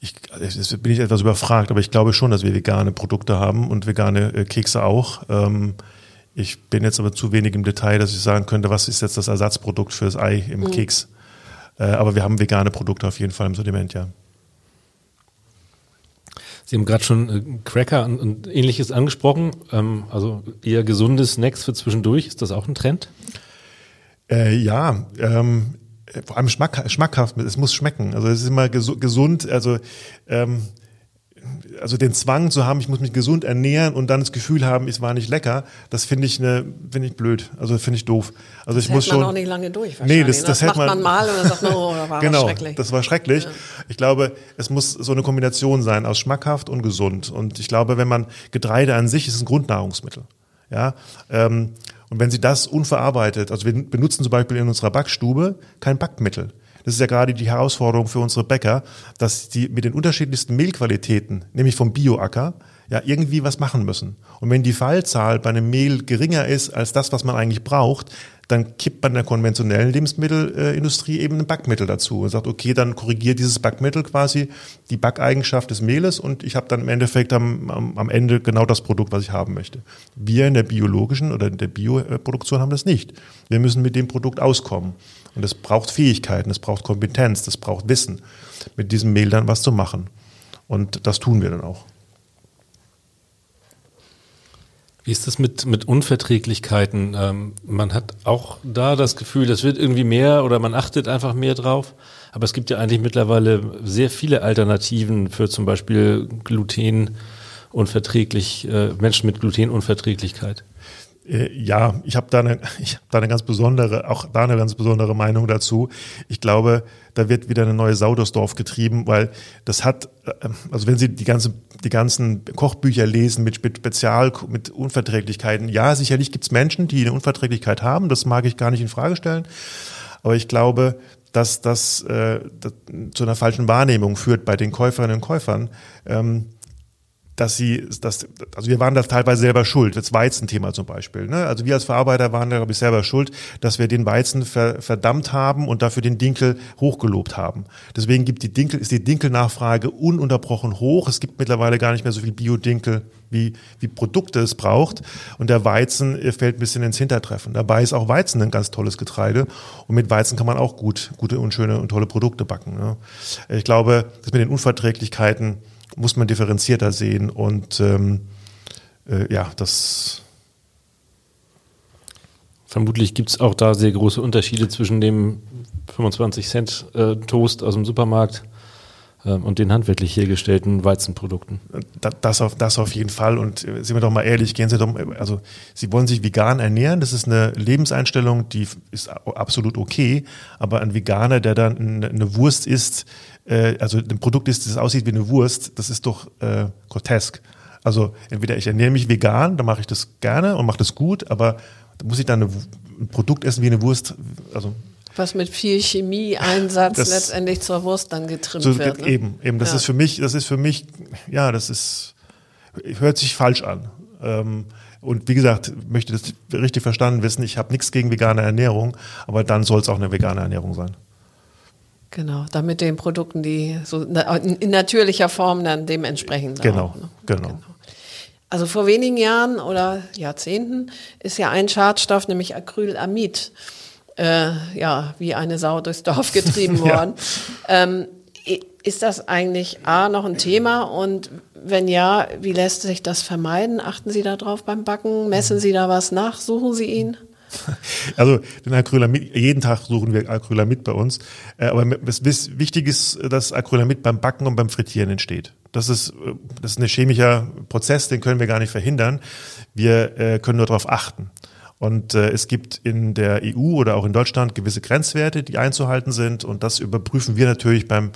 Ich, jetzt bin ich etwas überfragt, aber ich glaube schon, dass wir vegane Produkte haben und vegane Kekse auch. Ähm, ich bin jetzt aber zu wenig im Detail, dass ich sagen könnte, was ist jetzt das Ersatzprodukt für das Ei im mhm. Keks. aber wir haben vegane Produkte auf jeden Fall im Sortiment, ja. Sie haben gerade schon äh, Cracker und, und, ähnliches angesprochen. Ähm, also eher gesunde Snacks für zwischendurch. Ist das auch ein Trend? Äh, ja, ähm, vor allem schmack, schmackhaft. Es muss schmecken. Also es ist immer gesund. Also ähm, also den Zwang zu haben, ich muss mich gesund ernähren und dann das Gefühl haben, es war nicht lecker, das finde ich eine, finde ich blöd. Also finde ich doof. Also das ich muss schon. man auch nicht lange durch. Nee, das, das, das hält macht man, mal und dann sagt man, oh, das war genau, schrecklich. Das war schrecklich. Ja. Ich glaube, es muss so eine Kombination sein aus schmackhaft und gesund. Und ich glaube, wenn man Getreide an sich ist ein Grundnahrungsmittel. Ja, ähm, und wenn Sie das unverarbeitet, also wir benutzen zum Beispiel in unserer Backstube kein Backmittel. Das ist ja gerade die Herausforderung für unsere Bäcker, dass die mit den unterschiedlichsten Mehlqualitäten, nämlich vom Bioacker, ja irgendwie was machen müssen. Und wenn die Fallzahl bei einem Mehl geringer ist als das, was man eigentlich braucht, dann kippt man der konventionellen Lebensmittelindustrie eben ein Backmittel dazu und sagt, okay, dann korrigiert dieses Backmittel quasi die Backeigenschaft des Mehles und ich habe dann im Endeffekt am, am, am Ende genau das Produkt, was ich haben möchte. Wir in der biologischen oder in der Bioproduktion haben das nicht. Wir müssen mit dem Produkt auskommen. Und es braucht Fähigkeiten, es braucht Kompetenz, es braucht Wissen, mit diesem Mehl dann was zu machen. Und das tun wir dann auch. Wie ist das mit, mit Unverträglichkeiten? Ähm, man hat auch da das Gefühl, das wird irgendwie mehr oder man achtet einfach mehr drauf. Aber es gibt ja eigentlich mittlerweile sehr viele Alternativen für zum Beispiel Glutenunverträglich, äh, Menschen mit Glutenunverträglichkeit. Äh, ja, ich habe da eine, ich hab da eine ganz besondere, auch da eine ganz besondere Meinung dazu. Ich glaube, da wird wieder eine neue Sau durchs Dorf getrieben, weil das hat, äh, also wenn Sie die ganze, die ganzen Kochbücher lesen mit Spezial, mit Unverträglichkeiten, ja, sicherlich gibt's Menschen, die eine Unverträglichkeit haben, das mag ich gar nicht in Frage stellen, aber ich glaube, dass das, äh, das zu einer falschen Wahrnehmung führt bei den Käuferinnen und Käufern. Ähm, dass sie, dass, also wir waren da teilweise selber schuld, das Weizenthema zum Beispiel. Ne? Also wir als Verarbeiter waren da, glaube ich, selber schuld, dass wir den Weizen ver, verdammt haben und dafür den Dinkel hochgelobt haben. Deswegen gibt die Dinkel, ist die Dinkelnachfrage ununterbrochen hoch. Es gibt mittlerweile gar nicht mehr so viel Biodinkel, wie, wie Produkte es braucht. Und der Weizen fällt ein bisschen ins Hintertreffen. Dabei ist auch Weizen ein ganz tolles Getreide. Und mit Weizen kann man auch gut, gute und schöne und tolle Produkte backen. Ne? Ich glaube, das mit den Unverträglichkeiten, muss man differenzierter sehen. Und ähm, äh, ja, das. Vermutlich gibt es auch da sehr große Unterschiede zwischen dem 25 Cent äh, Toast aus dem Supermarkt und den handwerklich hergestellten Weizenprodukten. Das auf, das auf jeden Fall. Und äh, sind wir doch mal ehrlich, gehen Sie doch, also Sie wollen sich vegan ernähren, das ist eine Lebenseinstellung, die ist absolut okay. Aber ein Veganer, der dann eine Wurst isst, äh, also ein Produkt isst, das aussieht wie eine Wurst, das ist doch äh, grotesk. Also entweder ich ernähre mich vegan, dann mache ich das gerne und mache das gut, aber muss ich dann eine, ein Produkt essen wie eine Wurst, also was mit viel Chemieeinsatz das, letztendlich zur Wurst dann getrimmt so, wird. Ne? Eben, eben. Das ja. ist für mich, das ist für mich, ja, das ist, hört sich falsch an. Ähm, und wie gesagt, möchte das richtig verstanden wissen, ich habe nichts gegen vegane Ernährung, aber dann soll es auch eine vegane Ernährung sein. Genau, dann mit den Produkten, die so in natürlicher Form dann dementsprechend. Genau, auch, ne? genau. genau. Also vor wenigen Jahren oder Jahrzehnten ist ja ein Schadstoff, nämlich Acrylamid, äh, ja, wie eine Sau durchs Dorf getrieben worden. ja. ähm, ist das eigentlich A noch ein Thema und wenn ja, wie lässt sich das vermeiden? Achten Sie darauf beim Backen? Messen Sie da was nach? Suchen Sie ihn? Also den Acrylamid, jeden Tag suchen wir Acrylamid bei uns. Äh, aber wichtig ist, dass Acrylamid beim Backen und beim Frittieren entsteht. Das ist, äh, das ist ein chemischer Prozess, den können wir gar nicht verhindern. Wir äh, können nur darauf achten. Und äh, es gibt in der EU oder auch in Deutschland gewisse Grenzwerte, die einzuhalten sind. Und das überprüfen wir natürlich beim,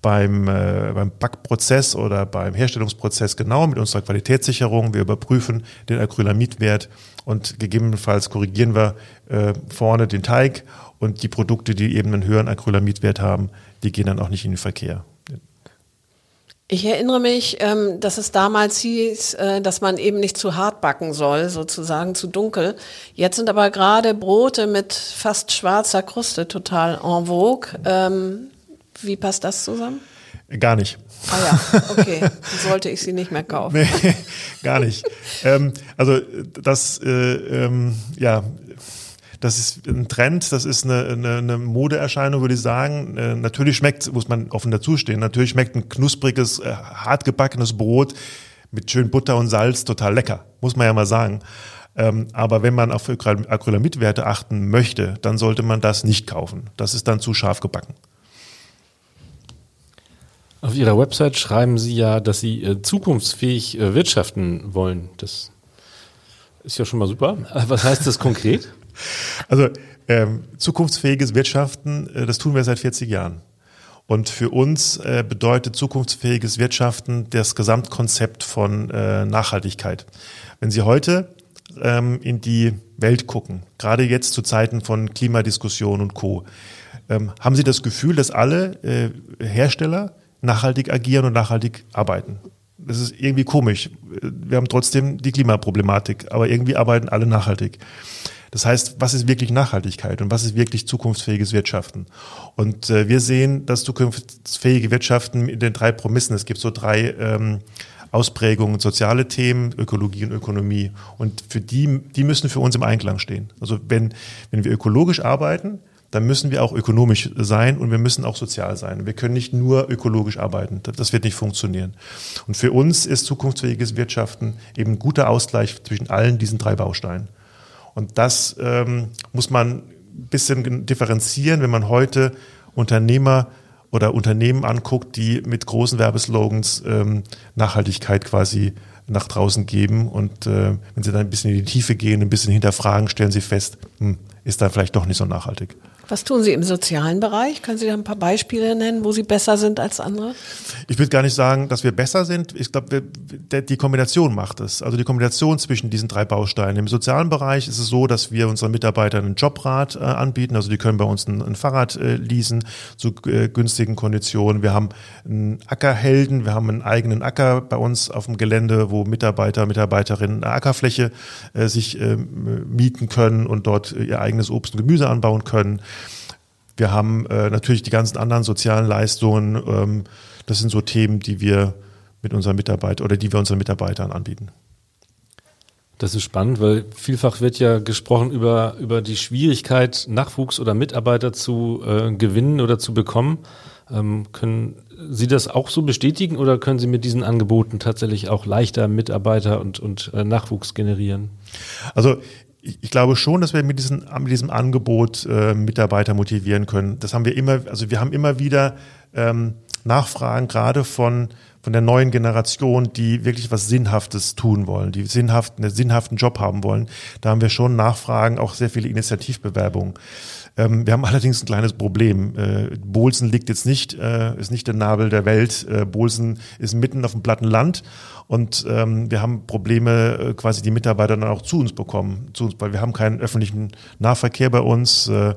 beim, äh, beim Backprozess oder beim Herstellungsprozess genau mit unserer Qualitätssicherung. Wir überprüfen den Acrylamidwert und gegebenenfalls korrigieren wir äh, vorne den Teig und die Produkte, die eben einen höheren Acrylamidwert haben, die gehen dann auch nicht in den Verkehr. Ich erinnere mich, ähm, dass es damals hieß, äh, dass man eben nicht zu hart backen soll, sozusagen zu dunkel. Jetzt sind aber gerade Brote mit fast schwarzer Kruste total en vogue. Ähm, wie passt das zusammen? Gar nicht. Ah ja, okay. Sollte ich sie nicht mehr kaufen. Nee, gar nicht. ähm, also das, äh, ähm, ja, das ist ein Trend, das ist eine, eine, eine Modeerscheinung, würde ich sagen. Äh, natürlich schmeckt, muss man offen dazustehen, natürlich schmeckt ein knuspriges, äh, hart gebackenes Brot mit schön Butter und Salz total lecker, muss man ja mal sagen. Ähm, aber wenn man auf Acrylamidwerte achten möchte, dann sollte man das nicht kaufen. Das ist dann zu scharf gebacken. Auf Ihrer Website schreiben Sie ja, dass Sie äh, zukunftsfähig äh, wirtschaften wollen. Das ist ja schon mal super. Was heißt das konkret? Also ähm, zukunftsfähiges Wirtschaften, äh, das tun wir seit 40 Jahren. Und für uns äh, bedeutet zukunftsfähiges Wirtschaften das Gesamtkonzept von äh, Nachhaltigkeit. Wenn Sie heute ähm, in die Welt gucken, gerade jetzt zu Zeiten von Klimadiskussion und Co., ähm, haben Sie das Gefühl, dass alle äh, Hersteller nachhaltig agieren und nachhaltig arbeiten? Das ist irgendwie komisch. Wir haben trotzdem die Klimaproblematik, aber irgendwie arbeiten alle nachhaltig. Das heißt, was ist wirklich Nachhaltigkeit und was ist wirklich zukunftsfähiges Wirtschaften? Und äh, wir sehen das zukunftsfähige Wirtschaften in den drei Promissen. Es gibt so drei ähm, Ausprägungen, soziale Themen, Ökologie und Ökonomie. Und für die, die müssen für uns im Einklang stehen. Also wenn, wenn wir ökologisch arbeiten, dann müssen wir auch ökonomisch sein und wir müssen auch sozial sein. Wir können nicht nur ökologisch arbeiten. Das wird nicht funktionieren. Und für uns ist zukunftsfähiges Wirtschaften eben ein guter Ausgleich zwischen allen diesen drei Bausteinen. Und das ähm, muss man ein bisschen differenzieren, wenn man heute Unternehmer oder Unternehmen anguckt, die mit großen Werbeslogans ähm, Nachhaltigkeit quasi nach draußen geben. Und äh, wenn sie dann ein bisschen in die Tiefe gehen, ein bisschen hinterfragen, stellen sie fest, hm, ist da vielleicht doch nicht so nachhaltig. Was tun Sie im sozialen Bereich? Können Sie da ein paar Beispiele nennen, wo Sie besser sind als andere? Ich würde gar nicht sagen, dass wir besser sind. Ich glaube, die Kombination macht es. Also die Kombination zwischen diesen drei Bausteinen. Im sozialen Bereich ist es so, dass wir unseren Mitarbeitern einen Jobrat äh, anbieten. Also die können bei uns ein, ein Fahrrad äh, leasen zu äh, günstigen Konditionen. Wir haben einen Ackerhelden. Wir haben einen eigenen Acker bei uns auf dem Gelände, wo Mitarbeiter, Mitarbeiterinnen eine Ackerfläche äh, sich äh, mieten können und dort äh, ihr eigenes Obst und Gemüse anbauen können. Wir haben äh, natürlich die ganzen anderen sozialen Leistungen. Ähm, das sind so Themen, die wir mit unseren Mitarbeitern oder die wir unseren Mitarbeitern anbieten. Das ist spannend, weil vielfach wird ja gesprochen über, über die Schwierigkeit, Nachwuchs oder Mitarbeiter zu äh, gewinnen oder zu bekommen. Ähm, können Sie das auch so bestätigen oder können Sie mit diesen Angeboten tatsächlich auch leichter Mitarbeiter und, und äh, Nachwuchs generieren? Also ich, ich glaube schon, dass wir mit, diesen, mit diesem Angebot äh, Mitarbeiter motivieren können. Das haben wir immer, also wir haben immer wieder ähm, Nachfragen, gerade von von der neuen Generation, die wirklich was Sinnhaftes tun wollen, die sinnhaft, einen sinnhaften Job haben wollen. Da haben wir schon Nachfragen, auch sehr viele Initiativbewerbungen. Ähm, wir haben allerdings ein kleines Problem. Äh, Bolsen liegt jetzt nicht, äh, ist nicht der Nabel der Welt. Äh, Bolsen ist mitten auf dem platten Land und ähm, wir haben Probleme, äh, quasi die Mitarbeiter dann auch zu uns bekommen, zu uns, weil wir haben keinen öffentlichen Nahverkehr bei uns. Äh,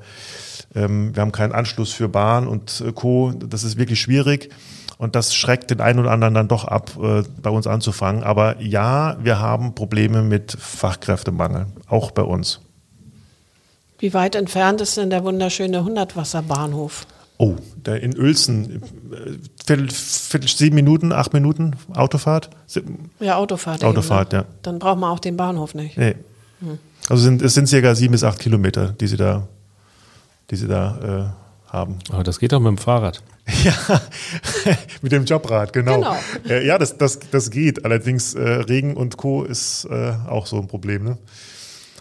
ähm, wir haben keinen Anschluss für Bahn und äh, Co. Das ist wirklich schwierig. Und das schreckt den einen oder anderen dann doch ab, äh, bei uns anzufangen. Aber ja, wir haben Probleme mit Fachkräftemangel, auch bei uns. Wie weit entfernt ist denn der wunderschöne Hundertwasserbahnhof? Oh, der in Uelzen, äh, Viertel, Viertel, sieben Minuten, acht Minuten Autofahrt? Ja, Autofahrt. Autofahrt, eben, ne? ja. Dann braucht man auch den Bahnhof nicht. Nee. Hm. Also sind, es sind circa sieben bis acht Kilometer, die sie da, die sie da äh, haben. Aber das geht auch mit dem Fahrrad. Ja, mit dem Jobrad, genau. genau. Äh, ja, das, das, das geht. Allerdings äh, Regen und Co. ist äh, auch so ein Problem. Ne?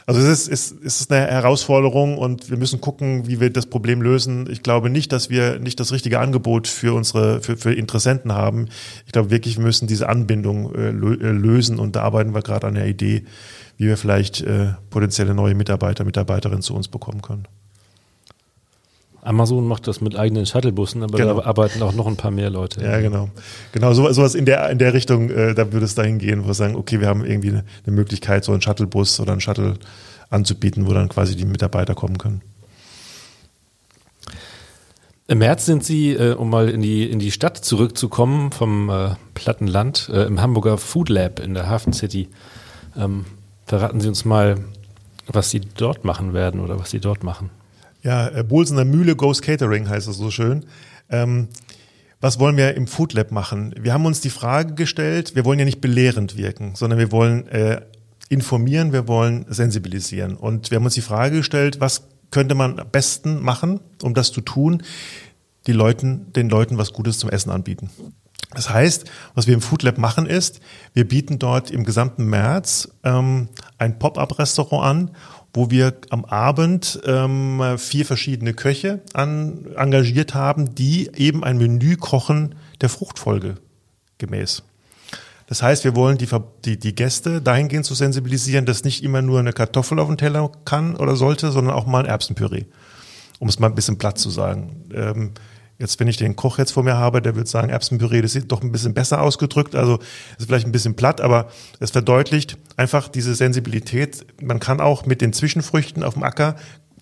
Also es ist, es ist eine Herausforderung und wir müssen gucken, wie wir das Problem lösen. Ich glaube nicht, dass wir nicht das richtige Angebot für unsere für, für Interessenten haben. Ich glaube wirklich, wir müssen diese Anbindung äh, äh lösen und da arbeiten wir gerade an der Idee, wie wir vielleicht äh, potenzielle neue Mitarbeiter, Mitarbeiterinnen zu uns bekommen können. Amazon macht das mit eigenen Shuttlebussen, aber genau. da arbeiten auch noch ein paar mehr Leute. Ja, genau. Genau, so, sowas in der, in der Richtung, äh, da würde es dahin gehen, wo wir sagen, okay, wir haben irgendwie eine, eine Möglichkeit, so einen Shuttlebus oder einen Shuttle anzubieten, wo dann quasi die Mitarbeiter kommen können. Im März sind Sie, äh, um mal in die, in die Stadt zurückzukommen, vom äh, Plattenland, äh, im Hamburger Food Lab in der Hafen City. Ähm, verraten Sie uns mal, was Sie dort machen werden oder was Sie dort machen. Ja, äh, Bolsener Mühle Goes Catering heißt es so schön. Ähm, was wollen wir im Food Lab machen? Wir haben uns die Frage gestellt, wir wollen ja nicht belehrend wirken, sondern wir wollen äh, informieren, wir wollen sensibilisieren. Und wir haben uns die Frage gestellt, was könnte man am besten machen, um das zu tun, die Leuten, den Leuten was Gutes zum Essen anbieten. Das heißt, was wir im Food Lab machen ist, wir bieten dort im gesamten März ähm, ein Pop-up-Restaurant an wo wir am Abend ähm, vier verschiedene Köche an, engagiert haben, die eben ein Menü kochen der Fruchtfolge gemäß. Das heißt, wir wollen die, die, die Gäste dahingehend zu sensibilisieren, dass nicht immer nur eine Kartoffel auf dem Teller kann oder sollte, sondern auch mal ein Erbsenpüree. Um es mal ein bisschen platt zu sagen. Ähm, Jetzt, wenn ich den Koch jetzt vor mir habe, der wird sagen, Erbsenpüree, das ist doch ein bisschen besser ausgedrückt. Also ist vielleicht ein bisschen platt, aber es verdeutlicht einfach diese Sensibilität. Man kann auch mit den Zwischenfrüchten auf dem Acker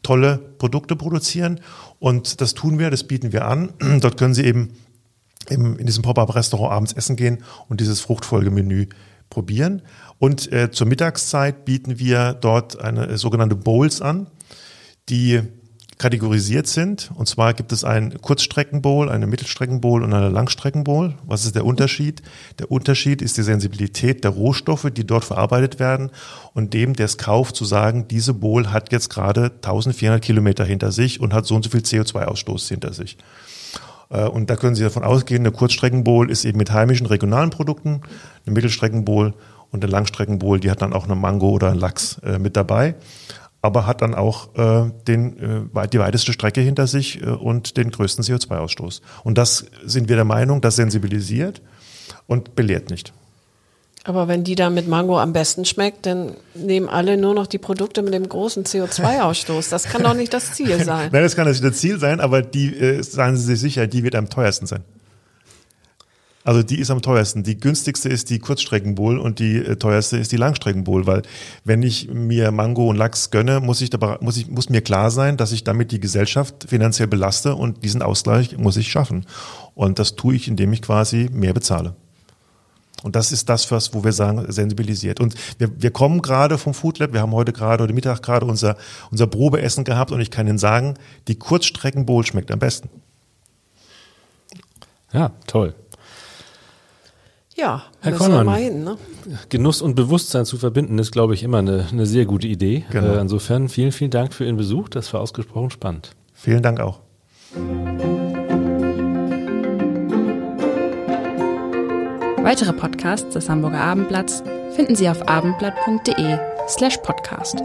tolle Produkte produzieren. Und das tun wir, das bieten wir an. Dort können Sie eben in diesem Pop-Up-Restaurant abends essen gehen und dieses Fruchtfolgemenü probieren. Und äh, zur Mittagszeit bieten wir dort eine äh, sogenannte Bowls an, die kategorisiert sind. Und zwar gibt es ein Kurzstreckenbowl, eine Mittelstreckenbowl und eine Langstreckenbowl. Was ist der Unterschied? Der Unterschied ist die Sensibilität der Rohstoffe, die dort verarbeitet werden und dem, der es kauft, zu sagen, diese Bowl hat jetzt gerade 1400 Kilometer hinter sich und hat so und so viel CO2-Ausstoß hinter sich. Äh, und da können Sie davon ausgehen, eine Kurzstreckenbowl ist eben mit heimischen regionalen Produkten, eine Mittelstreckenbowl und eine Langstreckenbowl, die hat dann auch eine Mango oder einen Lachs äh, mit dabei aber hat dann auch äh, den, äh, die weiteste Strecke hinter sich äh, und den größten CO2-Ausstoß. Und das sind wir der Meinung, das sensibilisiert und belehrt nicht. Aber wenn die da mit Mango am besten schmeckt, dann nehmen alle nur noch die Produkte mit dem großen CO2-Ausstoß. Das kann doch nicht das Ziel sein. Nein, das kann nicht das Ziel sein, aber die, äh, seien Sie sich sicher, die wird am teuersten sein. Also die ist am teuersten. Die günstigste ist die Kurzstreckenbowl und die äh, teuerste ist die Langstreckenbowl, weil wenn ich mir Mango und Lachs gönne, muss ich, dabei, muss ich muss mir klar sein, dass ich damit die Gesellschaft finanziell belaste und diesen Ausgleich muss ich schaffen. Und das tue ich, indem ich quasi mehr bezahle. Und das ist das, was, wo wir sagen, sensibilisiert. Und wir, wir kommen gerade vom Food Lab, wir haben heute gerade, heute Mittag gerade unser, unser Probeessen gehabt und ich kann Ihnen sagen, die Kurzstreckenbowl schmeckt am besten. Ja, toll. Ja, Herr Konrad, ne? Genuss und Bewusstsein zu verbinden ist, glaube ich, immer eine, eine sehr gute Idee. Genau. Äh, insofern vielen, vielen Dank für Ihren Besuch. Das war ausgesprochen spannend. Vielen Dank auch. Weitere Podcasts des Hamburger Abendblatts finden Sie auf abendblatt.de slash podcast.